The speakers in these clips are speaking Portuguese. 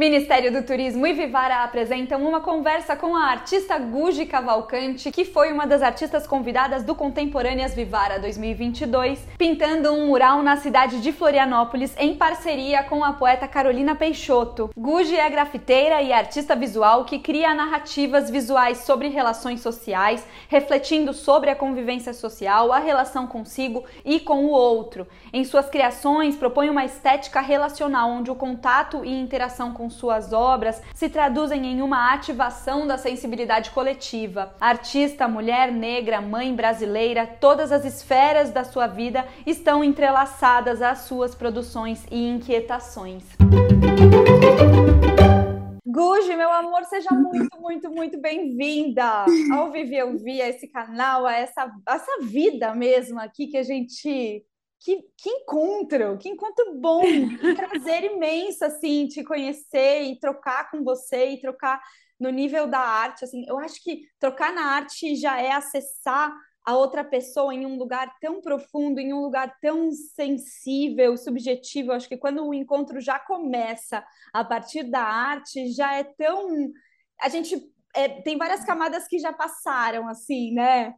Ministério do Turismo e Vivara apresentam uma conversa com a artista Gugi Cavalcante, que foi uma das artistas convidadas do Contemporâneas Vivara 2022, pintando um mural na cidade de Florianópolis em parceria com a poeta Carolina Peixoto. Gugi é grafiteira e artista visual que cria narrativas visuais sobre relações sociais, refletindo sobre a convivência social, a relação consigo e com o outro. Em suas criações, propõe uma estética relacional onde o contato e interação com suas obras se traduzem em uma ativação da sensibilidade coletiva. Artista, mulher negra, mãe brasileira, todas as esferas da sua vida estão entrelaçadas às suas produções e inquietações. Guji, meu amor, seja muito, muito, muito bem-vinda ao Viver a esse canal, a essa, a essa vida mesmo aqui que a gente que, que encontro, que encontro bom, que prazer imenso, assim, te conhecer e trocar com você e trocar no nível da arte, assim, eu acho que trocar na arte já é acessar a outra pessoa em um lugar tão profundo, em um lugar tão sensível, subjetivo, eu acho que quando o encontro já começa a partir da arte, já é tão... A gente é, tem várias camadas que já passaram, assim, né?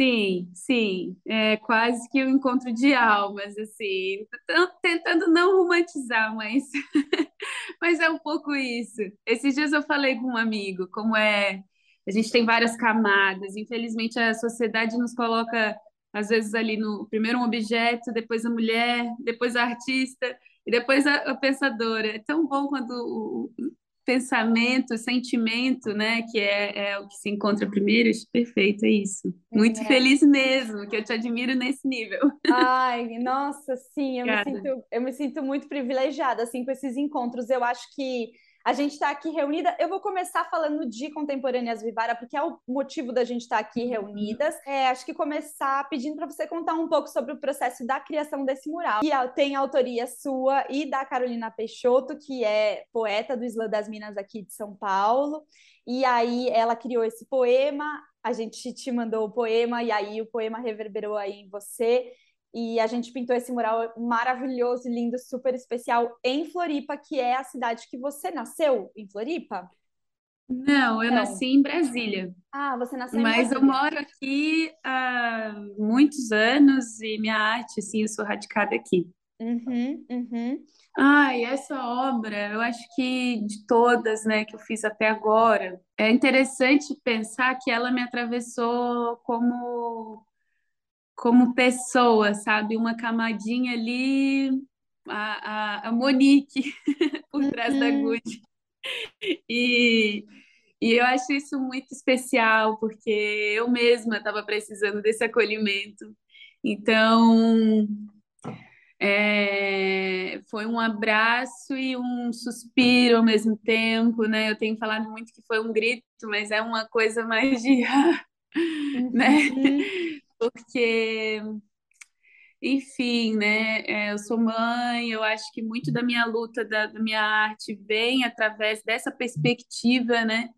Sim, sim, é quase que um encontro de almas, assim, tentando não romantizar, mas, mas é um pouco isso. Esses dias eu falei com um amigo como é, a gente tem várias camadas, infelizmente a sociedade nos coloca, às vezes, ali no primeiro um objeto, depois a mulher, depois a artista, e depois a, a pensadora. É tão bom quando pensamento, sentimento, né, que é, é o que se encontra primeiro, perfeito, é isso. Muito é. feliz mesmo, que eu te admiro nesse nível. Ai, nossa, sim, eu me, sinto, eu me sinto muito privilegiada, assim, com esses encontros. Eu acho que a gente está aqui reunida. Eu vou começar falando de Contemporâneas Vivara, porque é o motivo da gente estar tá aqui reunidas. É, acho que começar pedindo para você contar um pouco sobre o processo da criação desse mural, que tem autoria sua e da Carolina Peixoto, que é poeta do Islã das Minas aqui de São Paulo. E aí ela criou esse poema, a gente te mandou o poema, e aí o poema reverberou aí em você. E a gente pintou esse mural maravilhoso, lindo, super especial em Floripa, que é a cidade que você nasceu em Floripa? Não, eu Não. nasci em Brasília. Ah, você nasceu em Mas eu moro aqui há muitos anos e minha arte, assim, eu sou radicada aqui. Uhum, uhum. Ah, e essa obra, eu acho que de todas, né, que eu fiz até agora, é interessante pensar que ela me atravessou como como pessoa, sabe? Uma camadinha ali, a, a, a Monique por trás da uhum. Gucci. E, e eu acho isso muito especial, porque eu mesma estava precisando desse acolhimento. Então, é, foi um abraço e um suspiro ao mesmo tempo, né? Eu tenho falado muito que foi um grito, mas é uma coisa mais de, né? Porque, enfim, né? É, eu sou mãe, eu acho que muito da minha luta, da, da minha arte, vem através dessa perspectiva, né?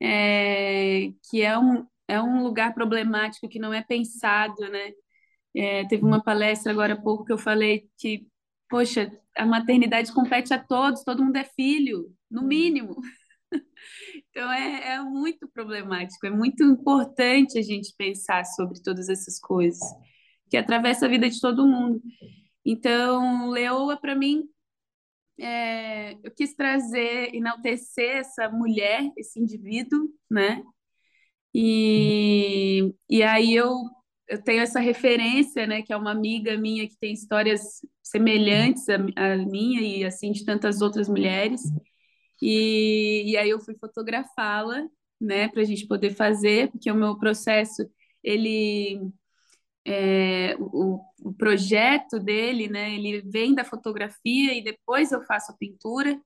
É, que é um, é um lugar problemático que não é pensado, né? É, teve uma palestra agora há pouco que eu falei que, poxa, a maternidade compete a todos, todo mundo é filho, no mínimo. Então é, é muito problemático, é muito importante a gente pensar sobre todas essas coisas, que atravessa a vida de todo mundo. Então, Leoa, para mim, é, eu quis trazer, enaltecer essa mulher, esse indivíduo, né? E, e aí eu, eu tenho essa referência, né, que é uma amiga minha que tem histórias semelhantes à, à minha e assim de tantas outras mulheres. E, e aí eu fui fotografá-la, né, para a gente poder fazer, porque o meu processo, ele, é, o, o projeto dele, né, ele vem da fotografia e depois eu faço a pintura.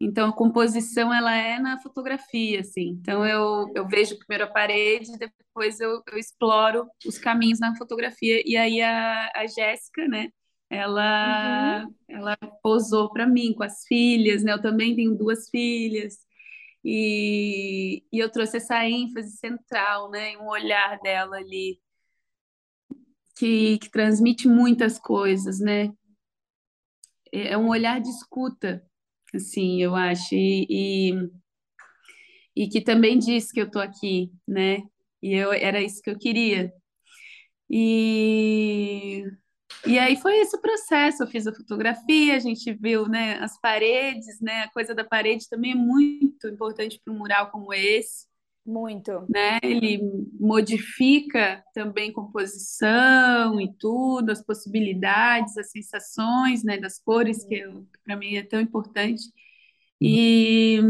Então, a composição, ela é na fotografia, assim. Então, eu, eu vejo primeiro a parede, depois eu, eu exploro os caminhos na fotografia. E aí, a, a Jéssica, né, ela, uhum. ela posou para mim com as filhas, né? Eu também tenho duas filhas. E, e eu trouxe essa ênfase central, né? Um olhar dela ali que, que transmite muitas coisas, né? É, é um olhar de escuta. assim, eu acho. E, e, e que também diz que eu tô aqui, né? E eu, era isso que eu queria. E, e aí foi esse o processo. Eu fiz a fotografia, a gente viu né, as paredes, né? A coisa da parede também é muito importante para um mural como esse. Muito. Né? Ele modifica também composição e tudo, as possibilidades, as sensações, né, das cores, que para mim é tão importante. E,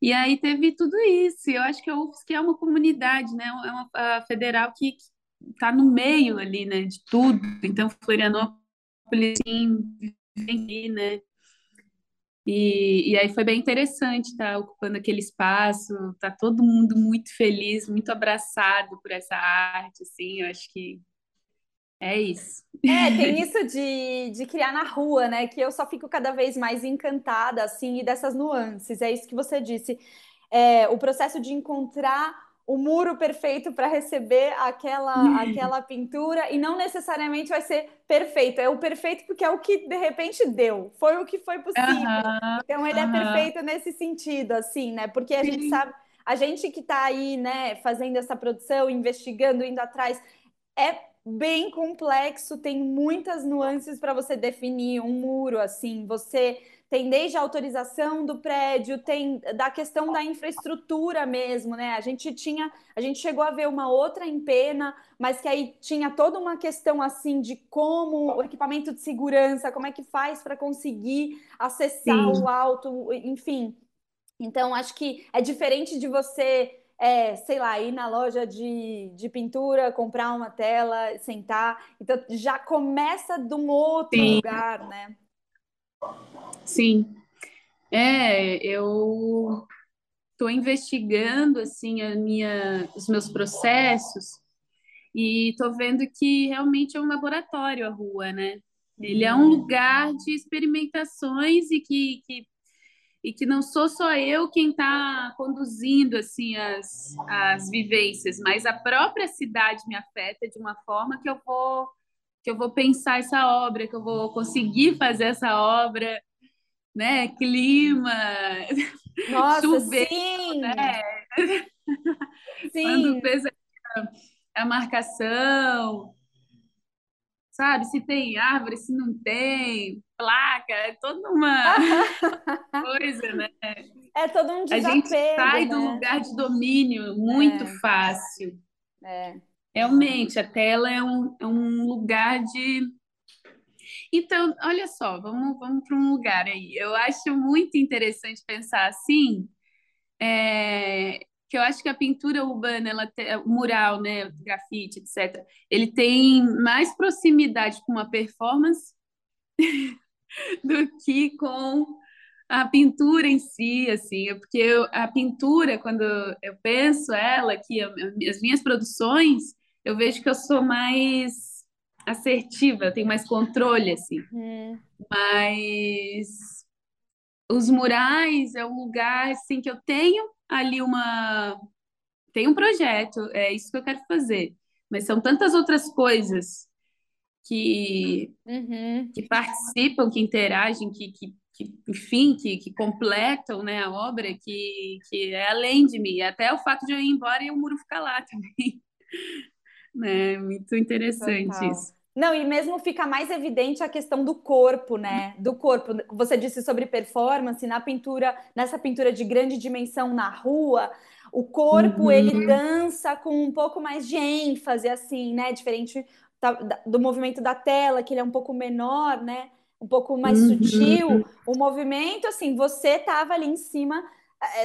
e aí teve tudo isso. Eu acho que a UFSC é uma comunidade, né? É uma federal que está no meio ali, né, de tudo. Então, Florianópolis, sim, vem né? E, e aí foi bem interessante estar tá ocupando aquele espaço, tá todo mundo muito feliz, muito abraçado por essa arte, assim, eu acho que é isso. É, tem isso de, de criar na rua, né? Que eu só fico cada vez mais encantada, assim, e dessas nuances. É isso que você disse. É, o processo de encontrar o muro perfeito para receber aquela, aquela pintura e não necessariamente vai ser perfeito. É o perfeito porque é o que de repente deu, foi o que foi possível. Uhum, então ele uhum. é perfeito nesse sentido, assim, né? Porque a Sim. gente sabe, a gente que está aí, né, fazendo essa produção, investigando, indo atrás, é bem complexo, tem muitas nuances para você definir um muro, assim, você tem desde a autorização do prédio, tem da questão da infraestrutura mesmo, né? A gente tinha, a gente chegou a ver uma outra em pena, mas que aí tinha toda uma questão assim de como o equipamento de segurança, como é que faz para conseguir acessar Sim. o alto, enfim. Então, acho que é diferente de você é, sei lá, ir na loja de, de pintura, comprar uma tela, sentar. Então já começa de um outro Sim. lugar, né? Sim. É, eu estou investigando assim a minha, os meus processos e estou vendo que realmente é um laboratório a rua, né? Ele é um lugar de experimentações e que, que e que não sou só eu quem está conduzindo assim as, as vivências, mas a própria cidade me afeta de uma forma que eu vou que eu vou pensar essa obra, que eu vou conseguir fazer essa obra né? Clima, Nossa, chuveiro, sim. né? Sim. Quando fez a, marcação, sabe? Se tem árvore, se não tem, placa, é toda uma coisa, né? É todo um desapego, A gente sai né? do lugar de domínio muito é. fácil. É. Realmente, a tela é um, é um lugar de então, olha só, vamos, vamos para um lugar aí. Eu acho muito interessante pensar assim, é, que eu acho que a pintura urbana, ela mural, né, grafite, etc., ele tem mais proximidade com uma performance do que com a pintura em si, assim, é porque eu, a pintura, quando eu penso ela, que as minhas produções, eu vejo que eu sou mais assertiva, eu tenho mais controle, assim. Uhum. Mas os murais é um lugar, assim, que eu tenho ali uma... Tenho um projeto, é isso que eu quero fazer. Mas são tantas outras coisas que, uhum. que participam, que interagem, que, que, que enfim, que, que completam né, a obra, que, que é além de mim. Até o fato de eu ir embora e o muro ficar lá também. Né? Muito interessante Total. isso. Não, e mesmo fica mais evidente a questão do corpo, né? Do corpo. Você disse sobre performance na pintura, nessa pintura de grande dimensão na rua, o corpo uhum. ele dança com um pouco mais de ênfase, assim, né? Diferente do movimento da tela, que ele é um pouco menor, né? Um pouco mais uhum. sutil. O movimento, assim, você tava ali em cima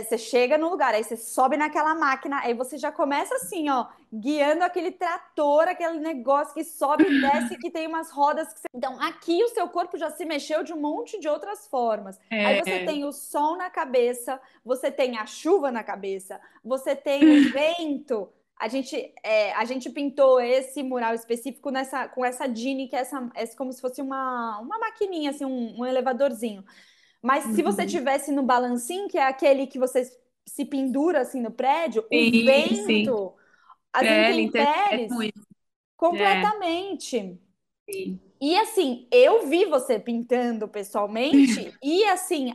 você chega no lugar, aí você sobe naquela máquina, aí você já começa assim, ó, guiando aquele trator, aquele negócio que sobe e desce, que tem umas rodas que você... Então, aqui o seu corpo já se mexeu de um monte de outras formas. É. Aí você tem o sol na cabeça, você tem a chuva na cabeça, você tem o vento. A gente, é, a gente pintou esse mural específico nessa, com essa Dini, que é, essa, é como se fosse uma, uma maquininha, assim, um, um elevadorzinho. Mas uhum. se você uhum. tivesse no balancinho, que é aquele que você se pendura assim no prédio, sim, o vento, sim. as é, intempéries, completamente. Sim. E assim, eu vi você pintando pessoalmente e assim,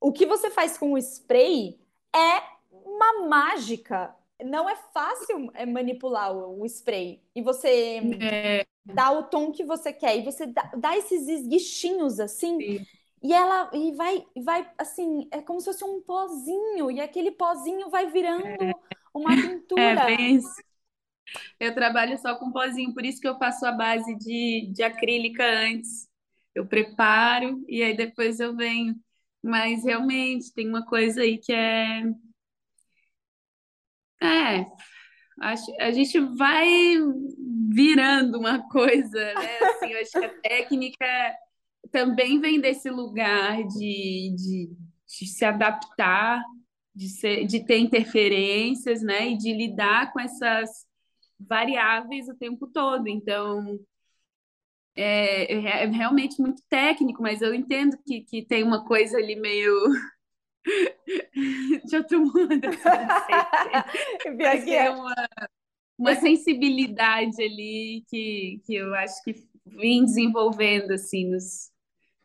o que você faz com o spray é uma mágica. Não é fácil é, manipular o, o spray. E você é. dá o tom que você quer. E você dá, dá esses esguichinhos assim. Sim. E ela e vai, vai assim, é como se fosse um pozinho, e aquele pozinho vai virando é. uma pintura. É bem isso. Eu trabalho só com pozinho, por isso que eu faço a base de, de acrílica antes. Eu preparo e aí depois eu venho. Mas realmente tem uma coisa aí que é. É, acho, a gente vai virando uma coisa, né? Assim, eu acho que a técnica também vem desse lugar de, de, de se adaptar, de, ser, de ter interferências, né? E de lidar com essas variáveis o tempo todo. Então, é, é, realmente muito técnico, mas eu entendo que, que tem uma coisa ali meio de outro mundo. Assim, é uma, uma sensibilidade ali que, que eu acho que vim desenvolvendo assim nos,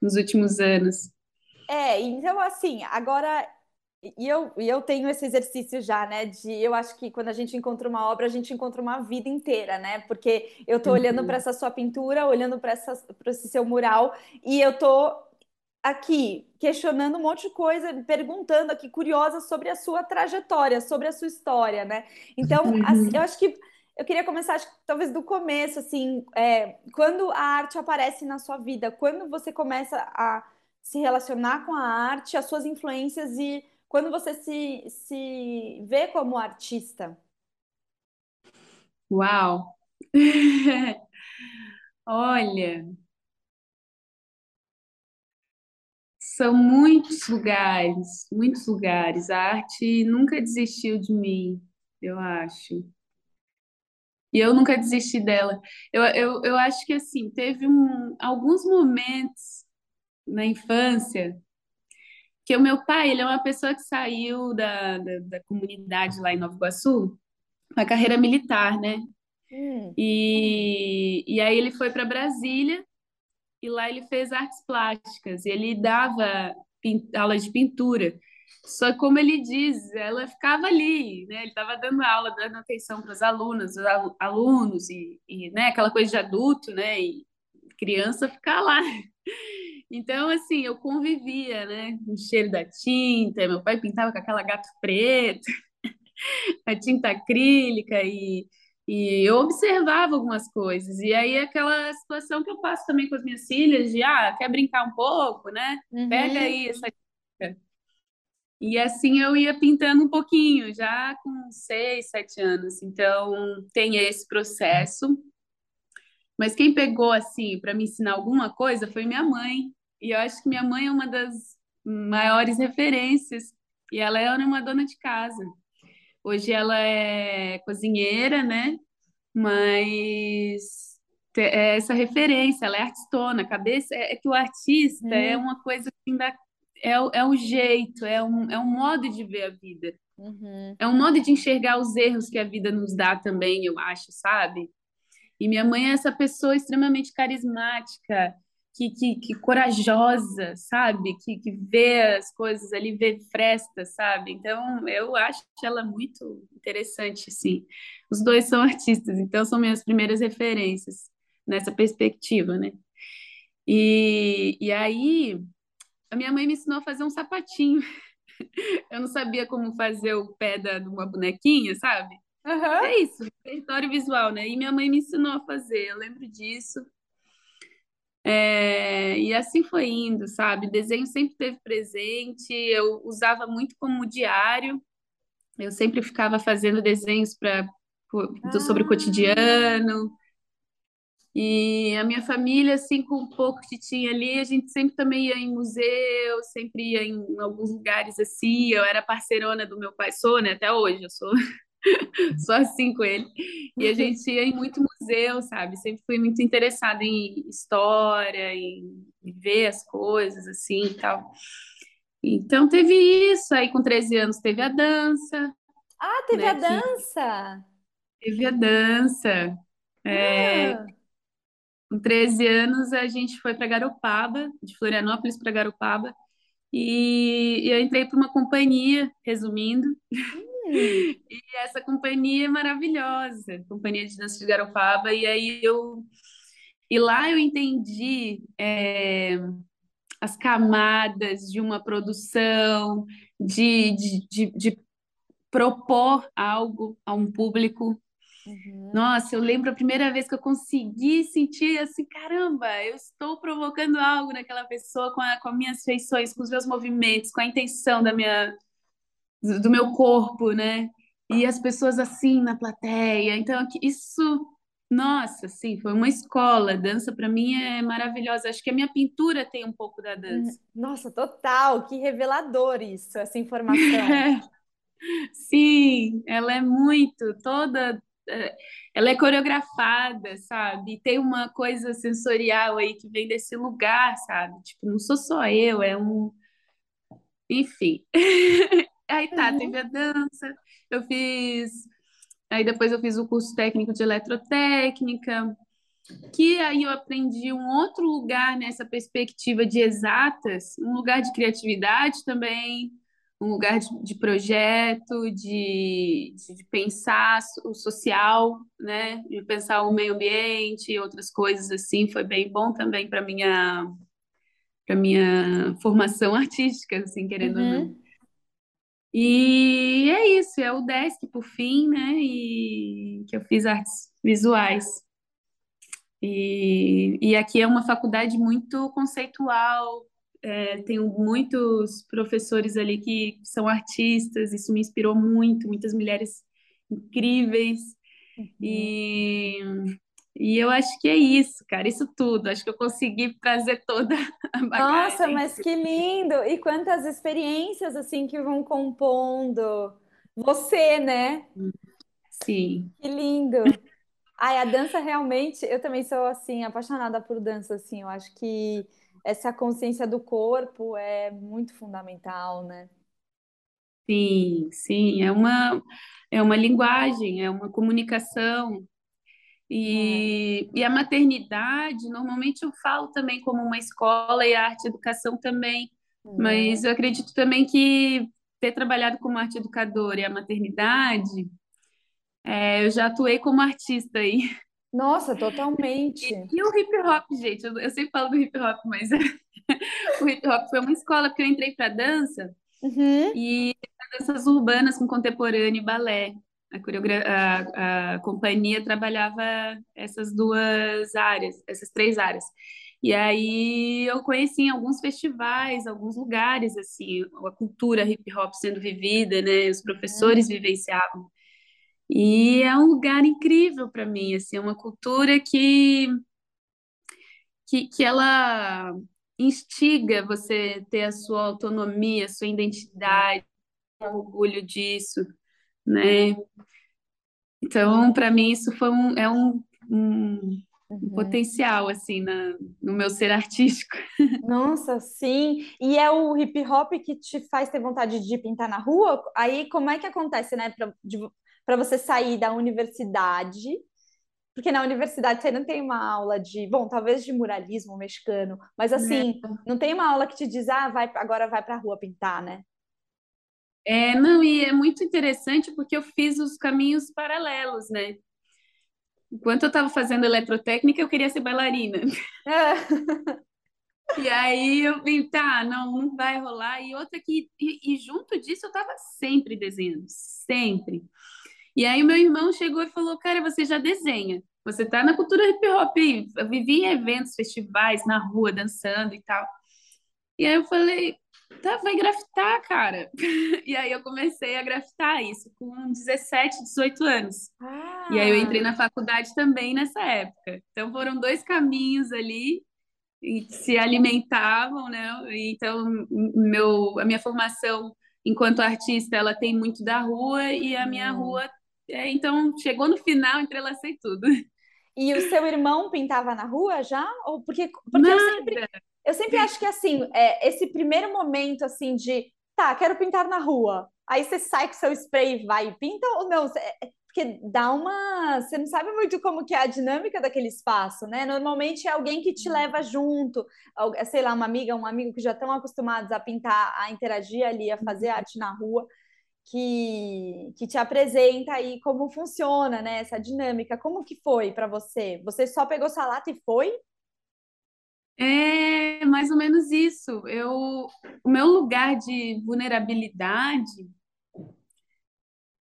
nos últimos anos. É, então assim, agora e eu, e eu tenho esse exercício já, né? De eu acho que quando a gente encontra uma obra, a gente encontra uma vida inteira, né? Porque eu tô olhando uhum. para essa sua pintura, olhando para esse seu mural, e eu tô aqui questionando um monte de coisa, perguntando aqui, curiosa sobre a sua trajetória, sobre a sua história, né? Então, uhum. assim, eu acho que eu queria começar, acho, talvez do começo, assim, é, quando a arte aparece na sua vida, quando você começa a se relacionar com a arte, as suas influências e quando você se, se vê como artista? Uau! Olha, são muitos lugares, muitos lugares. A arte nunca desistiu de mim, eu acho. E eu nunca desisti dela. Eu, eu, eu acho que, assim, teve um, alguns momentos na infância que o meu pai, ele é uma pessoa que saiu da, da, da comunidade lá em Nova Iguaçu, a carreira militar, né? Hum. E, e aí ele foi para Brasília e lá ele fez artes plásticas. E ele dava aula de pintura. Só como ele diz, ela ficava ali, né? Ele estava dando aula, dando atenção para os alunos, alunos e, e né? aquela coisa de adulto, né? E criança ficar lá. Então, assim, eu convivia, né? Com o cheiro da tinta, meu pai pintava com aquela gato preto, a tinta acrílica e, e eu observava algumas coisas. E aí, aquela situação que eu passo também com as minhas filhas, de, ah, quer brincar um pouco, né? Uhum. Pega aí essa. E assim eu ia pintando um pouquinho, já com seis, sete anos. Então, tem esse processo. Mas quem pegou, assim, para me ensinar alguma coisa foi minha mãe. E eu acho que minha mãe é uma das maiores referências. E ela é uma dona de casa. Hoje ela é cozinheira, né? Mas é essa referência, ela é artistona. A cabeça é, é que o artista hum. é uma coisa que ainda é, é um jeito, é um, é um modo de ver a vida. Uhum. É um modo de enxergar os erros que a vida nos dá também, eu acho, sabe? E minha mãe é essa pessoa extremamente carismática, que, que, que corajosa, sabe? Que, que vê as coisas ali, vê frestas, sabe? Então, eu acho ela muito interessante, sim. Os dois são artistas, então são minhas primeiras referências nessa perspectiva, né? E, e aí, a minha mãe me ensinou a fazer um sapatinho. Eu não sabia como fazer o pé da, de uma bonequinha, sabe? Uhum. É isso, território visual, né? E minha mãe me ensinou a fazer, eu lembro disso. É, e assim foi indo, sabe? Desenho sempre teve presente, eu usava muito como diário, eu sempre ficava fazendo desenhos para sobre o cotidiano. E a minha família, assim, com o pouco que tinha ali, a gente sempre também ia em museu, sempre ia em alguns lugares assim. Eu era parceirona do meu pai, sou, né? Até hoje eu sou. só assim com ele. E a gente ia em muito museu, sabe? Sempre fui muito interessada em história, em ver as coisas assim e tal. Então teve isso, aí com 13 anos teve a dança. Ah, teve né, a dança? Teve a dança. É, ah. Com 13 anos a gente foi para Garopaba, de Florianópolis para Garopaba, E eu entrei para uma companhia, resumindo, hum. e essa companhia é maravilhosa, Companhia de Dança de Garopaba, e aí eu... E lá eu entendi é, as camadas de uma produção, de, de, de, de propor algo a um público Uhum. Nossa, eu lembro a primeira vez que eu consegui sentir assim, caramba, eu estou provocando algo naquela pessoa com, a, com as minhas feições, com os meus movimentos, com a intenção da minha, do meu corpo, né? E as pessoas assim na plateia. Então, isso, nossa, sim, foi uma escola. Dança para mim é maravilhosa. Acho que a minha pintura tem um pouco da dança. Nossa, total, que revelador isso, essa informação. Sim, ela é muito toda ela é coreografada, sabe? Tem uma coisa sensorial aí que vem desse lugar, sabe? Tipo, não sou só eu, é um. Enfim. aí tá, uhum. teve a dança, eu fiz. Aí depois eu fiz o curso técnico de eletrotécnica, que aí eu aprendi um outro lugar nessa perspectiva de exatas, um lugar de criatividade também um lugar de, de projeto, de, de, pensar o social, né? De pensar o meio ambiente e outras coisas assim. Foi bem bom também para minha para minha formação artística, assim, querendo uhum. ou não. Uhum. E é isso, é o DESC por fim, né? E que eu fiz artes visuais. E, e aqui é uma faculdade muito conceitual, é, tenho muitos professores ali que são artistas, isso me inspirou muito, muitas mulheres incríveis. Uhum. E, e eu acho que é isso, cara, isso tudo. Acho que eu consegui trazer toda a bagagem. Nossa, mas que lindo! E quantas experiências assim que vão compondo você, né? Sim. Que lindo! Ai, a dança realmente, eu também sou assim, apaixonada por dança, assim, eu acho que essa consciência do corpo é muito fundamental, né? Sim, sim, é uma, é uma linguagem, é uma comunicação. E, é. e a maternidade, normalmente eu falo também como uma escola e a arte educação também, é. mas eu acredito também que ter trabalhado como arte educadora e a maternidade, é, eu já atuei como artista aí. Nossa, totalmente. E, e, o hip hop, gente, eu, eu, sempre falo do hip hop, mas o hip hop foi uma escola, porque eu entrei para dança uhum. e danças urbanas com contemporâneo e balé. A, a, a, companhia trabalhava essas duas áreas, essas três áreas. E aí eu conheci em alguns festivais, alguns lugares, assim, a cultura hip hop sendo vivida, né? Os professores uhum. vivenciavam. E é um lugar incrível para mim, assim, é uma cultura que, que, que ela instiga você ter a sua autonomia, a sua identidade, orgulho disso, né? Então, para mim, isso foi um, é um, um, uhum. potencial, assim, na, no meu ser artístico. Nossa, sim! E é o hip hop que te faz ter vontade de pintar na rua? Aí, como é que acontece, né? Pra, de, para você sair da universidade, porque na universidade você não tem uma aula de, bom, talvez de muralismo mexicano, mas assim, não, não tem uma aula que te diz, ah, vai, agora vai para a rua pintar, né? É, não, e é muito interessante porque eu fiz os caminhos paralelos, né? Enquanto eu estava fazendo eletrotécnica, eu queria ser bailarina. É. E aí eu vim, tá, não, não vai rolar. E outra que, e, e junto disso eu estava sempre desenhando, sempre. E aí o meu irmão chegou e falou: Cara, você já desenha. Você tá na cultura hip hop. Eu vivi em eventos, festivais, na rua, dançando e tal. E aí eu falei: Tá, vai grafitar, cara. E aí eu comecei a grafitar isso com 17, 18 anos. Ah. E aí eu entrei na faculdade também nessa época. Então foram dois caminhos ali e se alimentavam, né? Então meu a minha formação enquanto artista ela tem muito da rua e a minha hum. rua é, então, chegou no final, entrelacei tudo. E o seu irmão pintava na rua já? Ou porque, porque eu sempre, eu sempre acho que assim, é, esse primeiro momento assim de tá, quero pintar na rua. Aí você sai com seu spray e vai e pinta ou não? Porque porque dá uma. Você não sabe muito como que é a dinâmica daquele espaço, né? Normalmente é alguém que te leva junto, sei lá, uma amiga, um amigo que já estão acostumados a pintar, a interagir ali, a fazer arte na rua, que, que te apresenta aí como funciona, né? Essa dinâmica. Como que foi para você? Você só pegou sua lata e foi? É mais ou menos isso. Eu, o meu lugar de vulnerabilidade,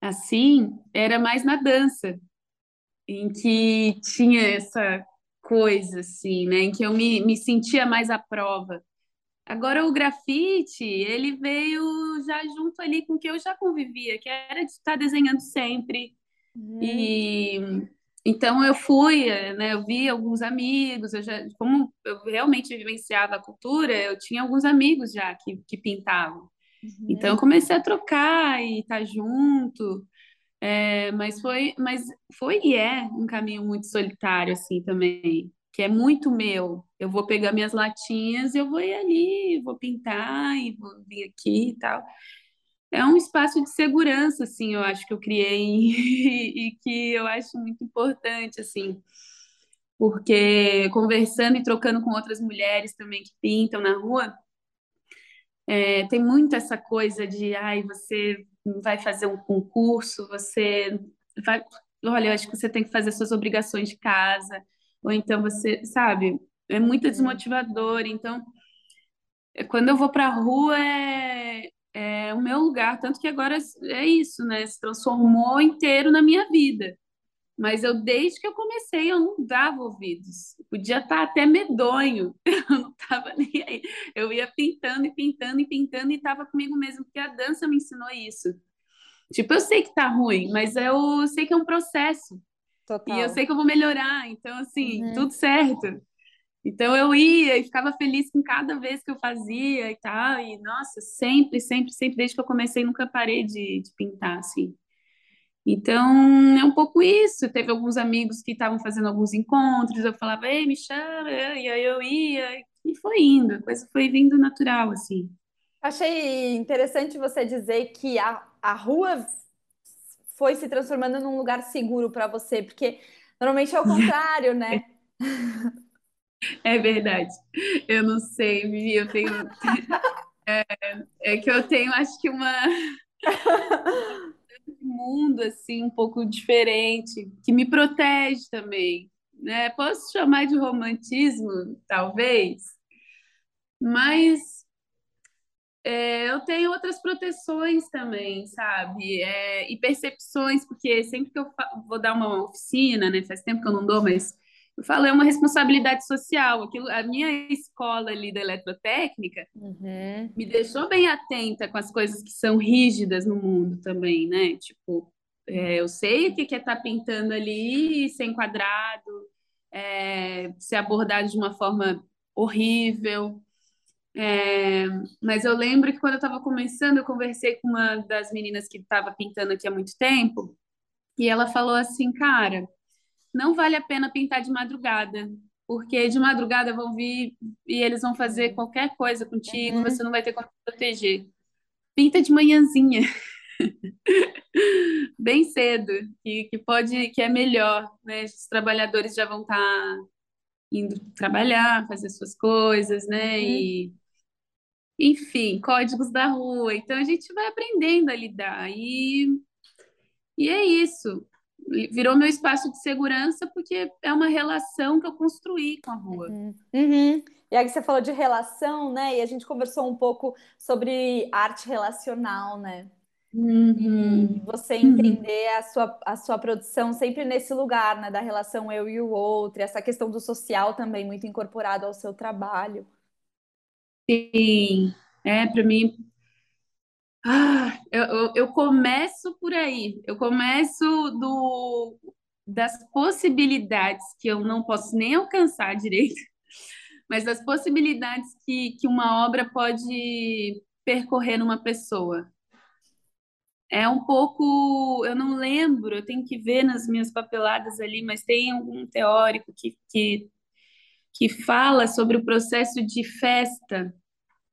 assim, era mais na dança, em que tinha essa coisa, assim, né? Em que eu me, me sentia mais à prova. Agora, o grafite, ele veio já junto ali com o que eu já convivia, que era de estar desenhando sempre. Uhum. E então eu fui, né, eu vi alguns amigos, eu já, como eu realmente vivenciava a cultura, eu tinha alguns amigos já que, que pintavam. Uhum. Então eu comecei a trocar e estar tá junto. É, mas foi, mas foi e é um caminho muito solitário assim também, que é muito meu. Eu vou pegar minhas latinhas, eu vou ir ali, vou pintar e vou vir aqui e tal é um espaço de segurança, assim, eu acho que eu criei e que eu acho muito importante, assim, porque conversando e trocando com outras mulheres também que pintam na rua, é, tem muito essa coisa de, ai, você vai fazer um concurso, você vai, olha, eu acho que você tem que fazer suas obrigações de casa, ou então você, sabe, é muito uhum. desmotivador, então quando eu vou para a rua é, é o meu lugar, tanto que agora é isso, né? Se transformou inteiro na minha vida. Mas eu, desde que eu comecei, eu não dava ouvidos. Podia estar até medonho, eu não estava nem aí. Eu ia pintando e pintando e pintando e estava comigo mesmo, porque a dança me ensinou isso. Tipo, eu sei que tá ruim, mas eu sei que é um processo. Total. E eu sei que eu vou melhorar, então, assim, uhum. tudo certo. Então eu ia e ficava feliz com cada vez que eu fazia e tal. E nossa, sempre, sempre, sempre, desde que eu comecei, nunca parei de, de pintar, assim. Então é um pouco isso. Teve alguns amigos que estavam fazendo alguns encontros, eu falava, ei, me chama, e aí eu ia, e foi indo, a coisa foi vindo natural, assim. Achei interessante você dizer que a, a rua foi se transformando num lugar seguro para você, porque normalmente é o contrário, né? É verdade. Eu não sei, Vivi, eu tenho. É, é que eu tenho, acho que uma. mundo assim um pouco diferente que me protege também, né? Posso chamar de romantismo, talvez, mas é, eu tenho outras proteções também, sabe? É, e percepções, porque sempre que eu vou dar uma oficina, né? Faz tempo que eu não dou, mas eu falo, é uma responsabilidade social. Aquilo, a minha escola ali da eletrotécnica uhum. me deixou bem atenta com as coisas que são rígidas no mundo também, né? Tipo, é, eu sei o que é estar tá pintando ali, ser enquadrado, é, ser abordado de uma forma horrível. É, mas eu lembro que quando eu estava começando, eu conversei com uma das meninas que estava pintando aqui há muito tempo, e ela falou assim, cara não vale a pena pintar de madrugada, porque de madrugada vão vir e eles vão fazer qualquer coisa contigo, uhum. você não vai ter como proteger. Pinta de manhãzinha. Bem cedo, que, que pode, que é melhor, né? Os trabalhadores já vão estar tá indo trabalhar, fazer suas coisas, né? Uhum. E enfim, códigos da rua. Então a gente vai aprendendo a lidar. E, e é isso virou meu espaço de segurança porque é uma relação que eu construí com a rua. Uhum. Uhum. E aí você falou de relação, né? E a gente conversou um pouco sobre arte relacional, né? Uhum. E você entender a sua, a sua produção sempre nesse lugar, né? Da relação eu e o outro, essa questão do social também muito incorporado ao seu trabalho. Sim, é, para mim ah, eu, eu, eu começo por aí. Eu começo do, das possibilidades que eu não posso nem alcançar direito, mas das possibilidades que, que uma obra pode percorrer numa pessoa. É um pouco, eu não lembro, eu tenho que ver nas minhas papeladas ali, mas tem algum teórico que, que, que fala sobre o processo de festa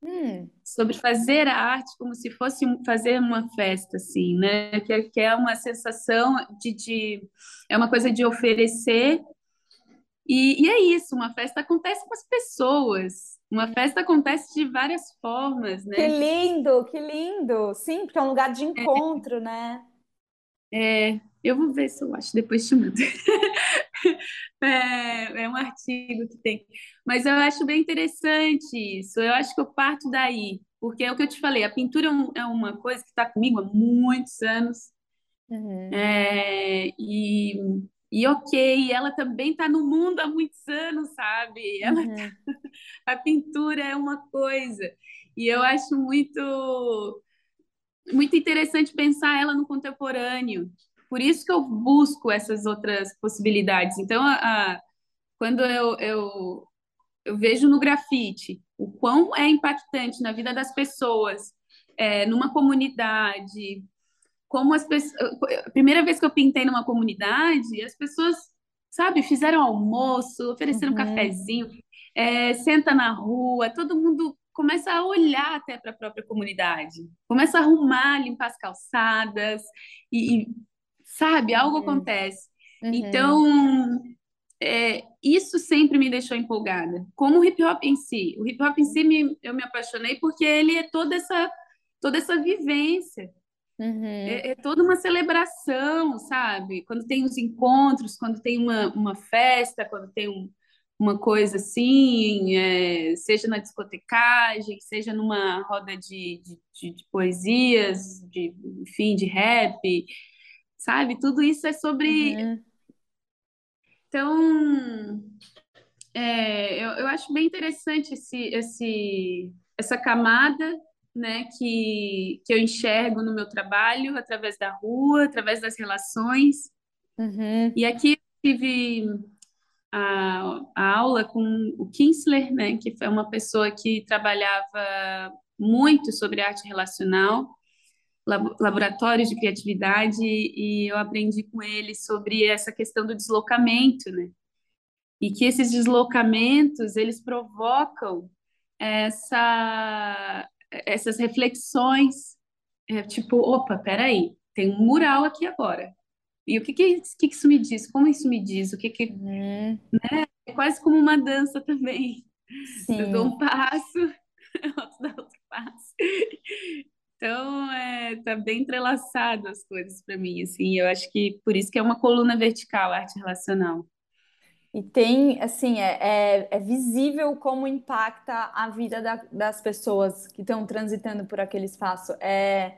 hum. sobre fazer a arte como se fosse fazer uma festa, assim, né? Que é, que é uma sensação de, de, é uma coisa de oferecer e, e é isso, uma festa acontece com as pessoas. Uma festa acontece de várias formas, né? Que lindo, que lindo. Sim, porque é um lugar de é. encontro, é. né? É, eu vou ver se eu acho, depois te mando. é, é um artigo que tem. Mas eu acho bem interessante isso. Eu acho que eu parto daí, porque é o que eu te falei, a pintura é, é uma coisa que está comigo há muitos anos. Uhum. É, e, e ok, ela também está no mundo há muitos anos, sabe? Ela uhum. tá... a pintura é uma coisa. E eu acho muito muito interessante pensar ela no contemporâneo. Por isso que eu busco essas outras possibilidades. Então, a, a, quando eu, eu, eu vejo no grafite o quão é impactante na vida das pessoas, é, numa comunidade, como as pessoas. A primeira vez que eu pintei numa comunidade, as pessoas, sabe, fizeram almoço, ofereceram uhum. um cafezinho, é, senta na rua, todo mundo começa a olhar até para a própria comunidade, começa a arrumar, limpar as calçadas e, e sabe, algo uhum. acontece. Uhum. Então, é, isso sempre me deixou empolgada. Como o hip hop em si, o hip hop em si me, eu me apaixonei porque ele é toda essa toda essa vivência. Uhum. É, é, toda uma celebração, sabe? Quando tem os encontros, quando tem uma, uma festa, quando tem um, uma coisa assim, é, seja na discotecagem, seja numa roda de, de, de, poesias, de, enfim, de rap, sabe? Tudo isso é sobre. Uhum. Então, é, eu, eu acho bem interessante esse, esse, essa camada né, que, que eu enxergo no meu trabalho, através da rua, através das relações. Uhum. E aqui eu tive a, a aula com o Kinsler, né, que foi uma pessoa que trabalhava muito sobre arte relacional, laboratórios de criatividade, e eu aprendi com ele sobre essa questão do deslocamento, né? E que esses deslocamentos, eles provocam essa, essas reflexões, é, tipo, opa, peraí, tem um mural aqui agora. E o que que, que, que isso me diz? Como isso me diz? O que que, uhum. né? É quase como uma dança também. Sim. Eu dou um passo, outro dá outro passo. Então, é, tá bem entrelaçado as coisas para mim, assim. Eu acho que por isso que é uma coluna vertical, arte relacional. E tem, assim, é, é, é visível como impacta a vida da, das pessoas que estão transitando por aquele espaço. É,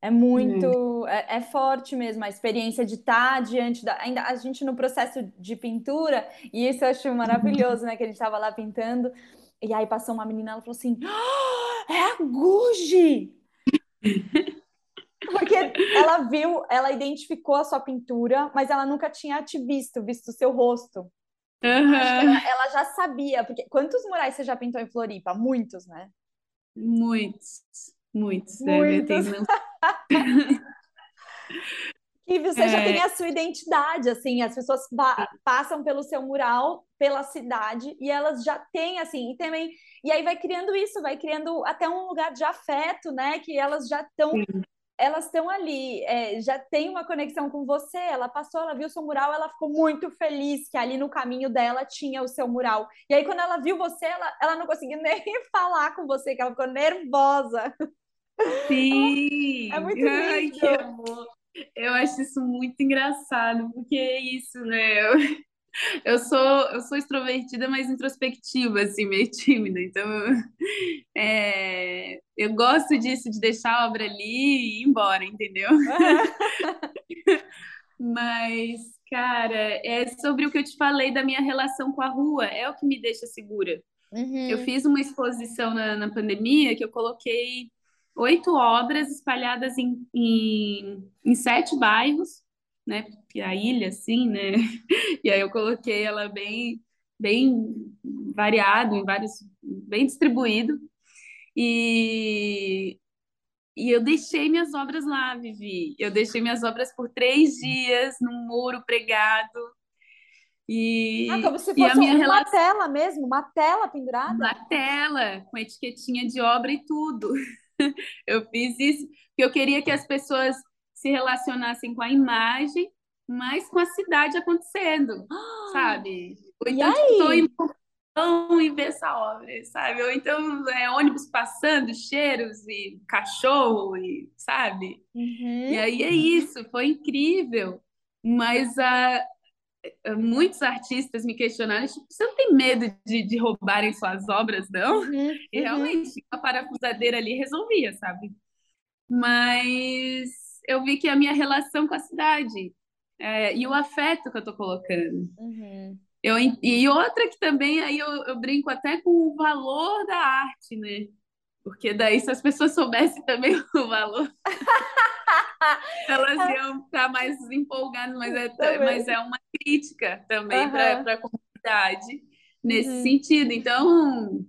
é muito, é, é, forte mesmo a experiência de estar diante da. Ainda a gente no processo de pintura, e isso eu acho maravilhoso, né? Que a gente estava lá pintando, e aí passou uma menina, ela falou assim: oh, é a Guji! Porque ela viu, ela identificou a sua pintura, mas ela nunca tinha te visto, visto o seu rosto. Uhum. Ela, ela, já sabia, porque quantos murais você já pintou em Floripa? Muitos, né? Muitos. Muitos, Muitos. Né? que você é. já tem a sua identidade, assim, as pessoas passam pelo seu mural, pela cidade, e elas já têm, assim, e também, e aí vai criando isso, vai criando até um lugar de afeto, né, que elas já estão elas estão ali, é, já tem uma conexão com você. Ela passou, ela viu o seu mural, ela ficou muito feliz que ali no caminho dela tinha o seu mural. E aí, quando ela viu você, ela, ela não conseguiu nem falar com você, que ela ficou nervosa. Sim! É muito Ai, lindo. que amor. Eu acho isso muito engraçado, porque é isso, né? Eu, eu sou, eu sou extrovertida, mas introspectiva, assim, meio tímida. Então, é, eu gosto disso, de deixar a obra ali e ir embora, entendeu? mas, cara, é sobre o que eu te falei da minha relação com a rua, é o que me deixa segura. Uhum. Eu fiz uma exposição na, na pandemia que eu coloquei oito obras espalhadas em, em, em, sete bairros, né? Porque a ilha, assim, né? E aí eu coloquei ela bem, bem variado, em vários, bem distribuído. E, e eu deixei minhas obras lá, Vivi. Eu deixei minhas obras por três dias num muro pregado. E, ah, como se fosse uma relação... tela mesmo, uma tela pendurada? Uma tela, com etiquetinha de obra e tudo. eu fiz isso porque eu queria que as pessoas se relacionassem com a imagem, mas com a cidade acontecendo, sabe? Ou então, tipo, tô em e ver essa obra, sabe? Ou então é ônibus passando, cheiros e cachorro, e, sabe? Uhum. E aí é isso, foi incrível. Mas a, muitos artistas me questionaram, tipo, você não tem medo de, de roubarem suas obras, não? Uhum, e uhum. realmente, a parafusadeira ali resolvia, sabe? Mas eu vi que a minha relação com a cidade é, e o afeto que eu tô colocando. Uhum. Eu, e outra que também aí eu, eu brinco até com o valor da arte, né? Porque daí, se as pessoas soubessem também o valor, elas iam ficar mais empolgadas, mas é, mas é uma crítica também uhum. para a comunidade nesse uhum. sentido. Então,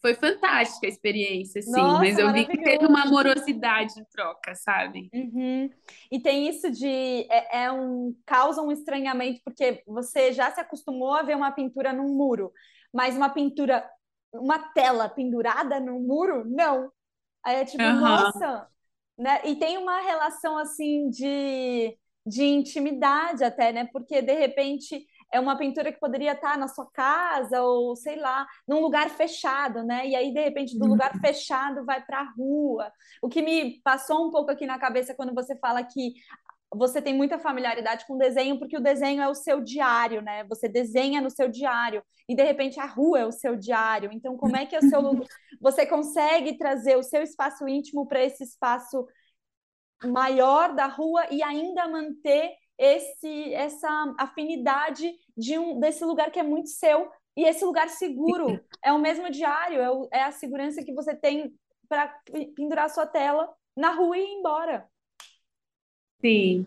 foi fantástica a experiência, sim, Nossa, mas eu vi que teve uma amorosidade em troca, sabe? Uhum. E tem isso de é, é, um causa um estranhamento porque você já se acostumou a ver uma pintura num muro, mas uma pintura uma tela pendurada no muro, não. Aí é tipo, uhum. nossa, né? E tem uma relação assim de, de intimidade até, né? Porque de repente é uma pintura que poderia estar na sua casa ou sei lá, num lugar fechado, né? E aí de repente do lugar uhum. fechado vai para a rua. O que me passou um pouco aqui na cabeça quando você fala que você tem muita familiaridade com desenho, porque o desenho é o seu diário, né? Você desenha no seu diário e de repente a rua é o seu diário. Então, como é que é o seu? Você consegue trazer o seu espaço íntimo para esse espaço maior da rua e ainda manter esse essa afinidade de um desse lugar que é muito seu e esse lugar seguro é o mesmo diário, é, o, é a segurança que você tem para pendurar sua tela na rua e ir embora. Sim.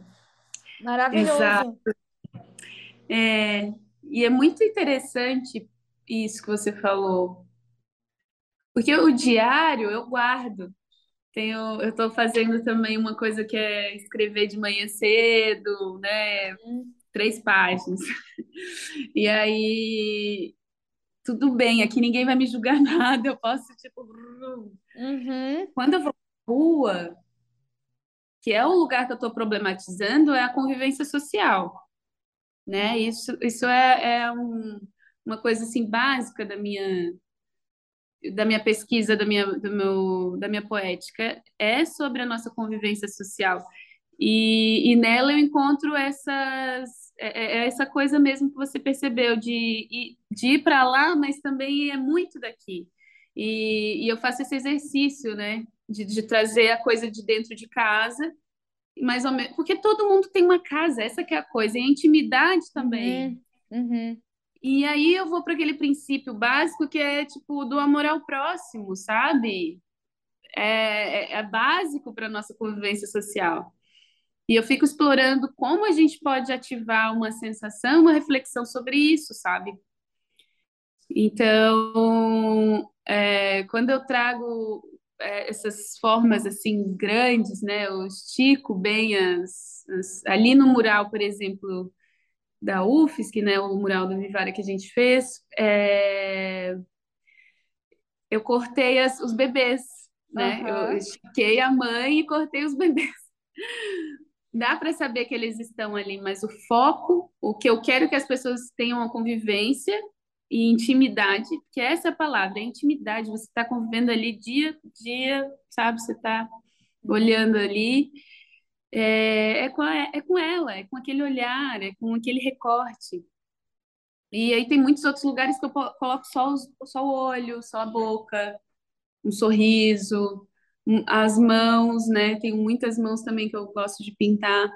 Maravilhoso. Exato. É, e é muito interessante isso que você falou. Porque o diário eu guardo. Tenho, eu estou fazendo também uma coisa que é escrever de manhã cedo, né? Uhum. Três páginas. E aí, tudo bem, aqui ninguém vai me julgar nada, eu posso, tipo. Uhum. Quando eu vou pra rua, que é o lugar que eu estou problematizando, é a convivência social. Né? Isso, isso é, é um, uma coisa assim básica da minha da minha pesquisa, da minha, do meu, da minha poética, é sobre a nossa convivência social. E, e nela eu encontro essas, é, é essa coisa mesmo que você percebeu, de, de ir para lá, mas também é muito daqui. E, e eu faço esse exercício, né? de, de trazer a coisa de dentro de casa, mais ou menos, porque todo mundo tem uma casa, essa que é a coisa, e a intimidade também. Uhum, uhum. E aí eu vou para aquele princípio básico que é tipo do amor ao próximo, sabe? É, é, é básico para nossa convivência social. E eu fico explorando como a gente pode ativar uma sensação, uma reflexão sobre isso, sabe? Então, é, quando eu trago é, essas formas assim grandes, né? Eu estico bem as, as, ali no mural, por exemplo, da UFSC, né? O mural do Vivara que a gente fez, é... eu cortei as, os bebês, né? Uhum. Eu estiquei a mãe e cortei os bebês. Dá para saber que eles estão ali, mas o foco, o que eu quero que as pessoas tenham uma convivência e intimidade, que é essa palavra, é intimidade. Você está convivendo ali dia a dia, sabe? Você está olhando ali. É, é, com a, é com ela, é com aquele olhar, é com aquele recorte. E aí tem muitos outros lugares que eu coloco só, os, só o olho, só a boca, um sorriso, as mãos, né? Tenho muitas mãos também que eu gosto de pintar.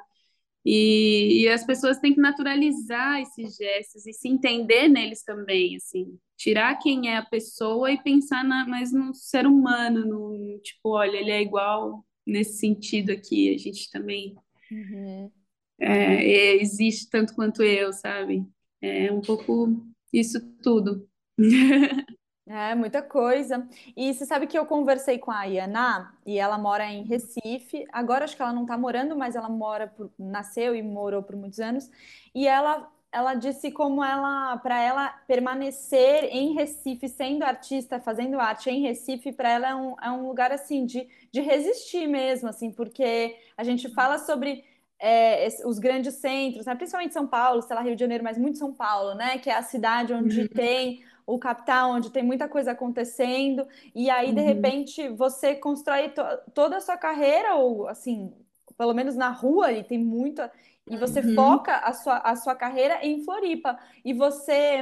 E, e, as pessoas têm que naturalizar esses gestos e se entender neles também, assim, tirar quem é a pessoa e pensar na, mais no ser humano, no tipo, olha, ele é igual nesse sentido aqui, a gente também uhum. é, existe tanto quanto eu, sabe? É um pouco isso tudo. É, muita coisa. E você sabe que eu conversei com a Iana e ela mora em Recife. Agora acho que ela não está morando, mas ela mora por, nasceu e morou por muitos anos. E ela ela disse como ela, para ela permanecer em Recife, sendo artista, fazendo arte em Recife, para ela é um, é um lugar assim de, de resistir mesmo, assim, porque a gente fala sobre é, os grandes centros, né? principalmente São Paulo, sei lá, Rio de Janeiro, mas muito São Paulo, né? Que é a cidade onde uhum. tem o capital, onde tem muita coisa acontecendo, e aí, de uhum. repente, você constrói to toda a sua carreira, ou assim, pelo menos na rua, e tem muita. E você uhum. foca a sua, a sua carreira em Floripa. E você.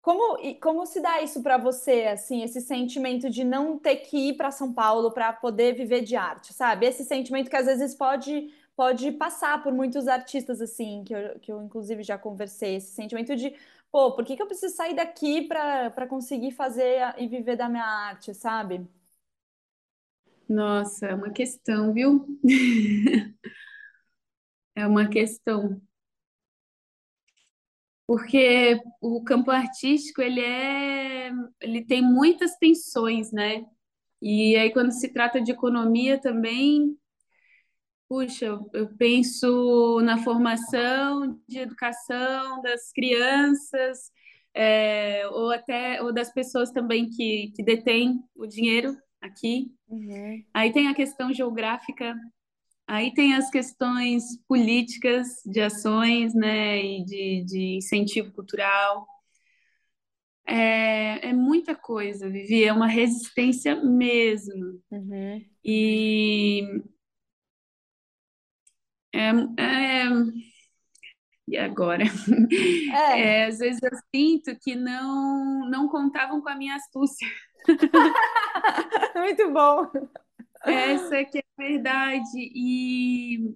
Como, como se dá isso para você, assim, esse sentimento de não ter que ir para São Paulo para poder viver de arte, sabe? Esse sentimento que às vezes pode pode passar por muitos artistas assim, que eu, que eu inclusive já conversei, esse sentimento de, pô, por que, que eu preciso sair daqui para conseguir fazer e viver da minha arte, sabe? Nossa, é uma questão, viu? é uma questão. Porque o campo artístico, ele é, ele tem muitas tensões, né? E aí quando se trata de economia também, Puxa, eu penso na formação de educação das crianças, é, ou até ou das pessoas também que, que detêm o dinheiro aqui. Uhum. Aí tem a questão geográfica, aí tem as questões políticas de ações, né, e de, de incentivo cultural. É, é muita coisa, Vivi, é uma resistência mesmo. Uhum. E é, é, e agora? É. É, às vezes eu sinto que não, não contavam com a minha astúcia. Muito bom. Essa é que é a verdade. E,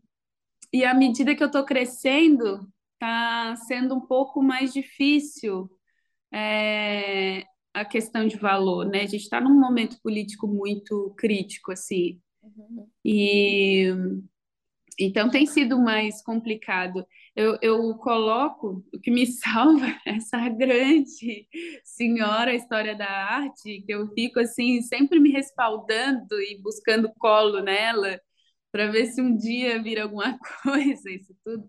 e à medida que eu estou crescendo, está sendo um pouco mais difícil é, a questão de valor, né? A gente está num momento político muito crítico, assim. Uhum. E então tem sido mais complicado. Eu, eu coloco o que me salva essa grande senhora história da arte, que eu fico assim sempre me respaldando e buscando colo nela para ver se um dia vira alguma coisa isso tudo,